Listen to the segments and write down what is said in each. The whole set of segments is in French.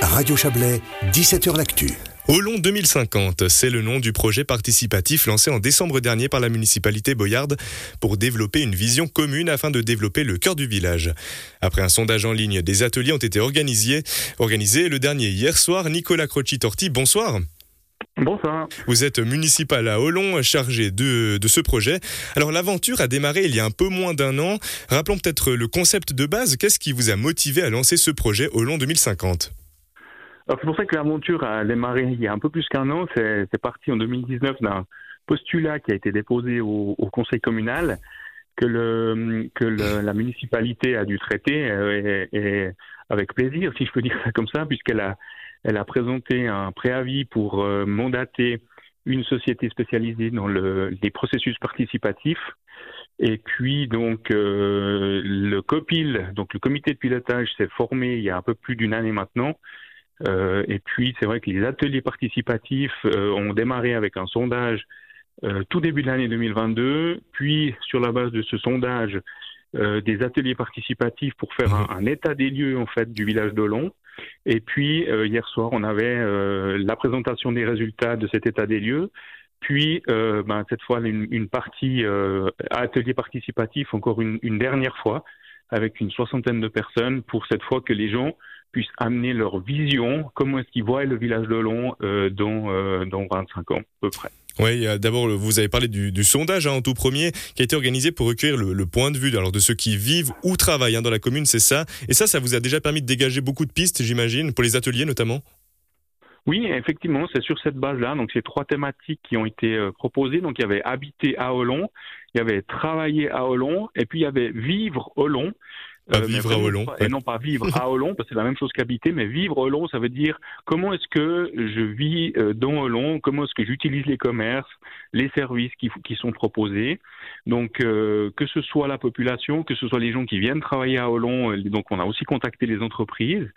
Radio Chablais, 17h L'Actu. Olon 2050, c'est le nom du projet participatif lancé en décembre dernier par la municipalité Boyarde pour développer une vision commune afin de développer le cœur du village. Après un sondage en ligne, des ateliers ont été organisés. organisés le dernier hier soir, Nicolas Croci-Torti, bonsoir. Bonsoir. Vous êtes municipal à Olon, chargé de, de ce projet. Alors l'aventure a démarré il y a un peu moins d'un an. Rappelons peut-être le concept de base. Qu'est-ce qui vous a motivé à lancer ce projet Olon 2050 c'est pour ça que l'aventure a démarré il y a un peu plus qu'un an. C'est parti en 2019 d'un postulat qui a été déposé au, conseil communal que, le, que la municipalité a dû traiter euh, et, avec plaisir, si je peux dire ça comme ça, puisqu'elle a, elle a présenté un préavis pour euh, mandater une société spécialisée dans le, les processus participatifs. Et puis donc euh, le COPIL, donc le comité de pilotage, s'est formé il y a un peu plus d'une année maintenant euh, et puis, c'est vrai que les ateliers participatifs euh, ont démarré avec un sondage euh, tout début de l'année 2022, puis sur la base de ce sondage, des ateliers participatifs pour faire un, état des lieux en fait du village d'Olon. Et puis hier soir, on avait la présentation des résultats de cet état des lieux. Puis ben, cette fois une, une partie atelier participatif encore une dernière fois avec une soixantaine de personnes pour cette fois que les gens puissent amener leur vision, comment est-ce qu'ils voient le village de Long euh, dans, euh, dans 25 ans à peu près. Oui, d'abord, vous avez parlé du, du sondage hein, en tout premier, qui a été organisé pour recueillir le, le point de vue alors, de ceux qui vivent ou travaillent hein, dans la commune, c'est ça. Et ça, ça vous a déjà permis de dégager beaucoup de pistes, j'imagine, pour les ateliers notamment? Oui, effectivement, c'est sur cette base-là. Donc, c'est trois thématiques qui ont été euh, proposées. Donc, il y avait habiter à Olon, il y avait travailler à Olon, et puis il y avait vivre Olon. Euh, vivre à Olon. Et non pas vivre à Olon, parce que c'est la même chose qu'habiter, mais vivre Olon, ça veut dire comment est-ce que je vis euh, dans Olon, comment est-ce que j'utilise les commerces, les services qui, qui sont proposés. Donc, euh, que ce soit la population, que ce soit les gens qui viennent travailler à Olon, donc on a aussi contacté les entreprises,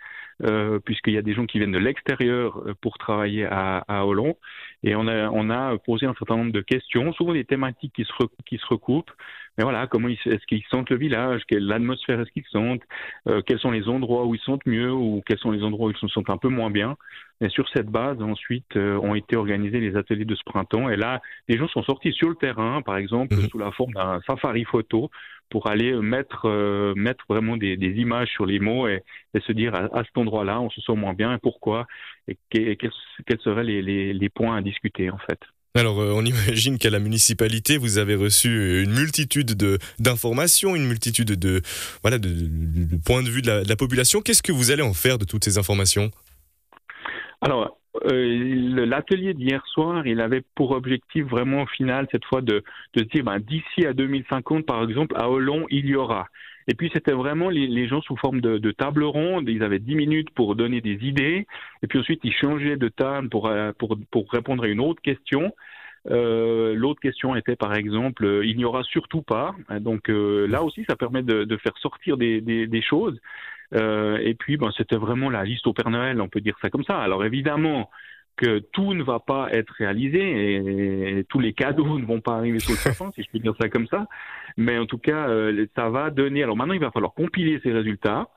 euh, puisqu'il y a des gens qui viennent de l'extérieur pour travailler à, à Olon, et on a, on a posé un certain nombre de questions, souvent des thématiques qui se, qui se recoupent. Mais voilà, comment est-ce qu'ils sentent le village Quelle atmosphère est-ce qu'ils sentent euh, Quels sont les endroits où ils sentent mieux ou quels sont les endroits où ils se sentent un peu moins bien Et sur cette base, ensuite, euh, ont été organisés les ateliers de ce printemps. Et là, les gens sont sortis sur le terrain, par exemple, mhm. sous la forme d'un safari photo, pour aller mettre, euh, mettre vraiment des, des, images sur les mots et, et se dire à, cet endroit-là, on se sent moins bien et pourquoi et, quels, quels seraient les, les, les points à discuter en fait. Alors, euh, on imagine qu'à la municipalité, vous avez reçu une multitude de d'informations, une multitude de voilà de, points de vue de la, population. Qu'est-ce que vous allez en faire de toutes ces informations? Euh, l'atelier d'hier soir, il avait pour objectif vraiment au final cette fois de, de dire ben, d'ici à 2050, par exemple, à Olon, il y aura. Et puis c'était vraiment les, les, gens sous forme de, de, table ronde. Ils avaient 10 minutes pour donner des idées. Et puis ensuite, ils changeaient de table pour, euh, pour, pour répondre à une autre question. Euh, L'autre question était par exemple, euh, il n'y aura surtout pas. Donc euh, là aussi, ça permet de, de faire sortir des, des, des choses. Euh, et puis, ben, c'était vraiment la liste au Père Noël, on peut dire ça comme ça. Alors évidemment, que tout ne va pas être réalisé et, tous les cadeaux ne vont pas arriver sur le sapin, si je peux dire ça comme ça. Mais en tout cas, euh, ça va donner. Alors maintenant, il va falloir compiler ces résultats.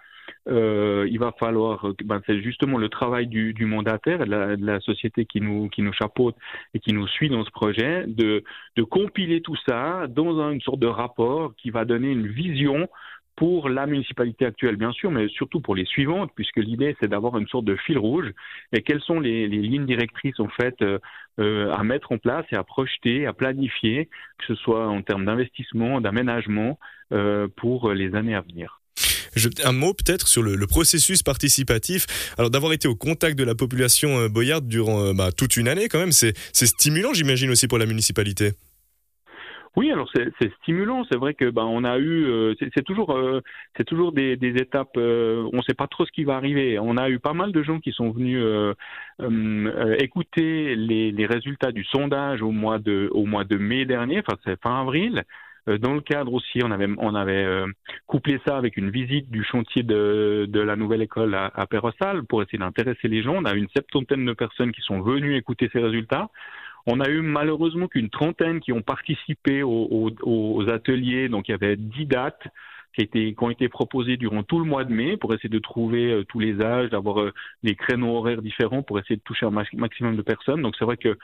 Euh, il va falloir, ben, c'est justement le travail du, mandataire, de la, de la, société qui nous chapeaute et qui nous suit dans ce projet, de compiler tout ça dans une sorte de rapport qui va donner une vision pour la municipalité actuelle, bien sûr, mais surtout pour les suivantes, puisque l'idée, c'est d'avoir une sorte de fil rouge. Et quelles sont les, lignes directrices, en fait, euh, euh, à mettre en place et à projeter, à planifier, que ce soit en termes d'investissement, d'aménagement, euh, pour les années à venir? Un mot peut-être sur le, processus participatif. Alors d'avoir été au contact de la population boyarde durant bah, toute une année, quand même, c'est stimulant, j'imagine aussi pour la municipalité. Oui, alors c'est stimulant. C'est vrai que ben on a eu, euh, c'est toujours, euh, c'est toujours des, des étapes. Euh, on ne sait pas trop ce qui va arriver. On a eu pas mal de gens qui sont venus écouter les, les, résultats du sondage au mois de, au mois de mai dernier. Enfin, c'est fin avril. Dans le cadre aussi, on avait, on avait couplé ça avec une visite du chantier de, de la nouvelle école à, à Perrossal pour essayer d'intéresser les gens. On a eu une septantaine de personnes qui sont venues écouter ces résultats. On a eu malheureusement qu'une trentaine qui ont participé aux, ateliers, donc il y avait dix dates qui, a été, qui ont été proposés durant tout le mois de mai pour essayer de trouver tous les âges, d'avoir des créneaux horaires différents pour essayer de toucher un maximum de personnes. Donc c'est vrai que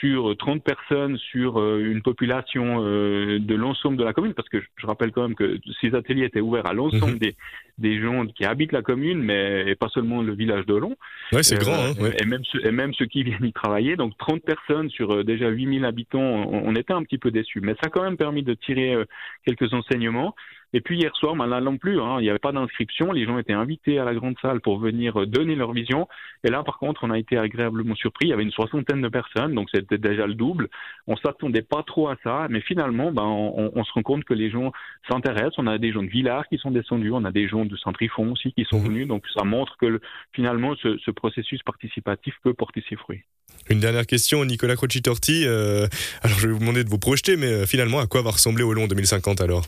sur 30 personnes, sur une population de l'ensemble de la commune, parce que je rappelle quand même que ces ateliers étaient ouverts à l'ensemble mhm. des, des gens qui habitent la commune, mais pas seulement le village de Long. Ouais, c'est grand. Hein, et, même ceux, et même ceux qui viennent y travailler. Donc 30 personnes sur euh, déjà 8000 habitants, on, était un petit peu déçus. Mais ça a quand même permis de tirer euh, quelques enseignements. Et puis hier soir, ben là non plus, hein, il n'y avait pas d'inscription, les gens étaient invités à la grande salle pour venir euh, donner leur vision. Et là, par contre, on a été agréablement surpris. Il y avait une soixantaine de personnes, donc c'était déjà le double. On s'attendait pas trop à ça, mais finalement, ben, on, se rend compte que les gens s'intéressent. On a des gens de Villars qui sont descendus, on a des gens de Saint-Trifon aussi qui sont mmh. venus. Donc ça montre que finalement, ce, processus participatif peut porter ses fruits. Une dernière question, Nicolas Crocitorti. Euh, alors je vais vous demander de vous projeter, mais euh, finalement, à quoi va ressembler au long 2050 alors?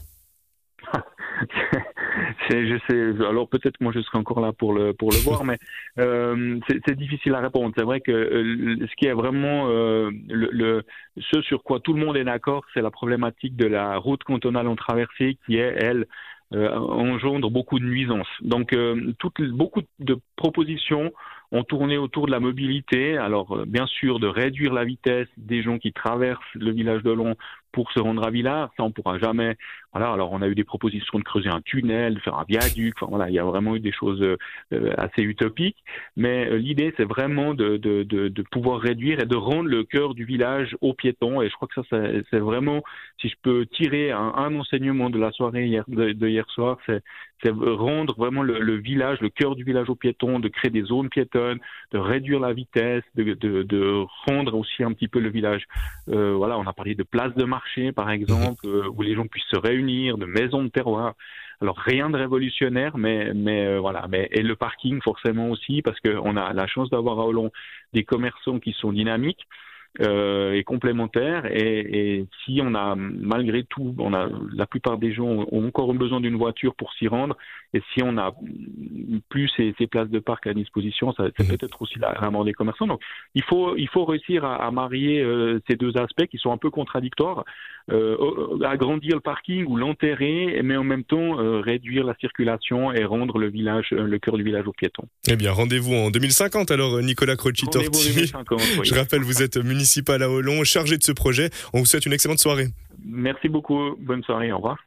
Je sais. Alors peut-être moi je serai encore là pour le pour le voir, mais euh, c'est difficile à répondre. C'est vrai que euh, ce qui est vraiment euh, le, ce sur quoi tout le monde est d'accord, c'est la problématique de la route cantonale en traversée qui est elle engendre beaucoup de nuisances. Donc toutes beaucoup de propositions ont tourné autour de la mobilité. Alors bien sûr de réduire la vitesse des gens qui traversent le village de Long pour se rendre à Villars, ça on pourra jamais. Voilà, alors on a eu des propositions de creuser un tunnel, de faire un viaduc. Enfin voilà, il y a vraiment eu des choses euh, assez utopiques. Mais euh, l'idée, c'est vraiment de, de, de, de, pouvoir réduire et de rendre le cœur du village aux piétons. Et je crois que ça, c'est vraiment, si je peux tirer un, enseignement de la soirée de, hier soir, c'est rendre vraiment le, le, village, le cœur du village aux piétons, de créer des zones piétonnes, de réduire la vitesse, de, de, de rendre aussi un petit peu le village. Euh, voilà, on a parlé de places de marché par exemple, euh, où les gens puissent se réunir, de maisons de terroir. Alors rien de révolutionnaire, mais mais euh, voilà, mais et le parking forcément aussi parce qu'on a la chance d'avoir à Hollande des commerçants qui sont dynamiques euh, et complémentaires. Et, et, si on a, malgré tout, on a, la plupart des gens ont encore besoin d'une voiture pour s'y rendre. Et si on a plus ces, ces places de parc à disposition, ça, c'est mhm. peut-être aussi la, mort des commerçants. Donc, il faut, il faut réussir à, à marier euh, ces deux aspects qui sont un peu contradictoires. Euh, agrandir le parking ou l'enterrer, mais en même temps euh, réduire la circulation et rendre le village, le cœur du village aux piétons. Eh bien, rendez-vous en 2050 alors, Nicolas Croci-Torti. Je rappelle, vous êtes municipal à Hollon, chargé de ce projet. On vous souhaite une excellente soirée. Merci beaucoup. Bonne soirée. Au revoir.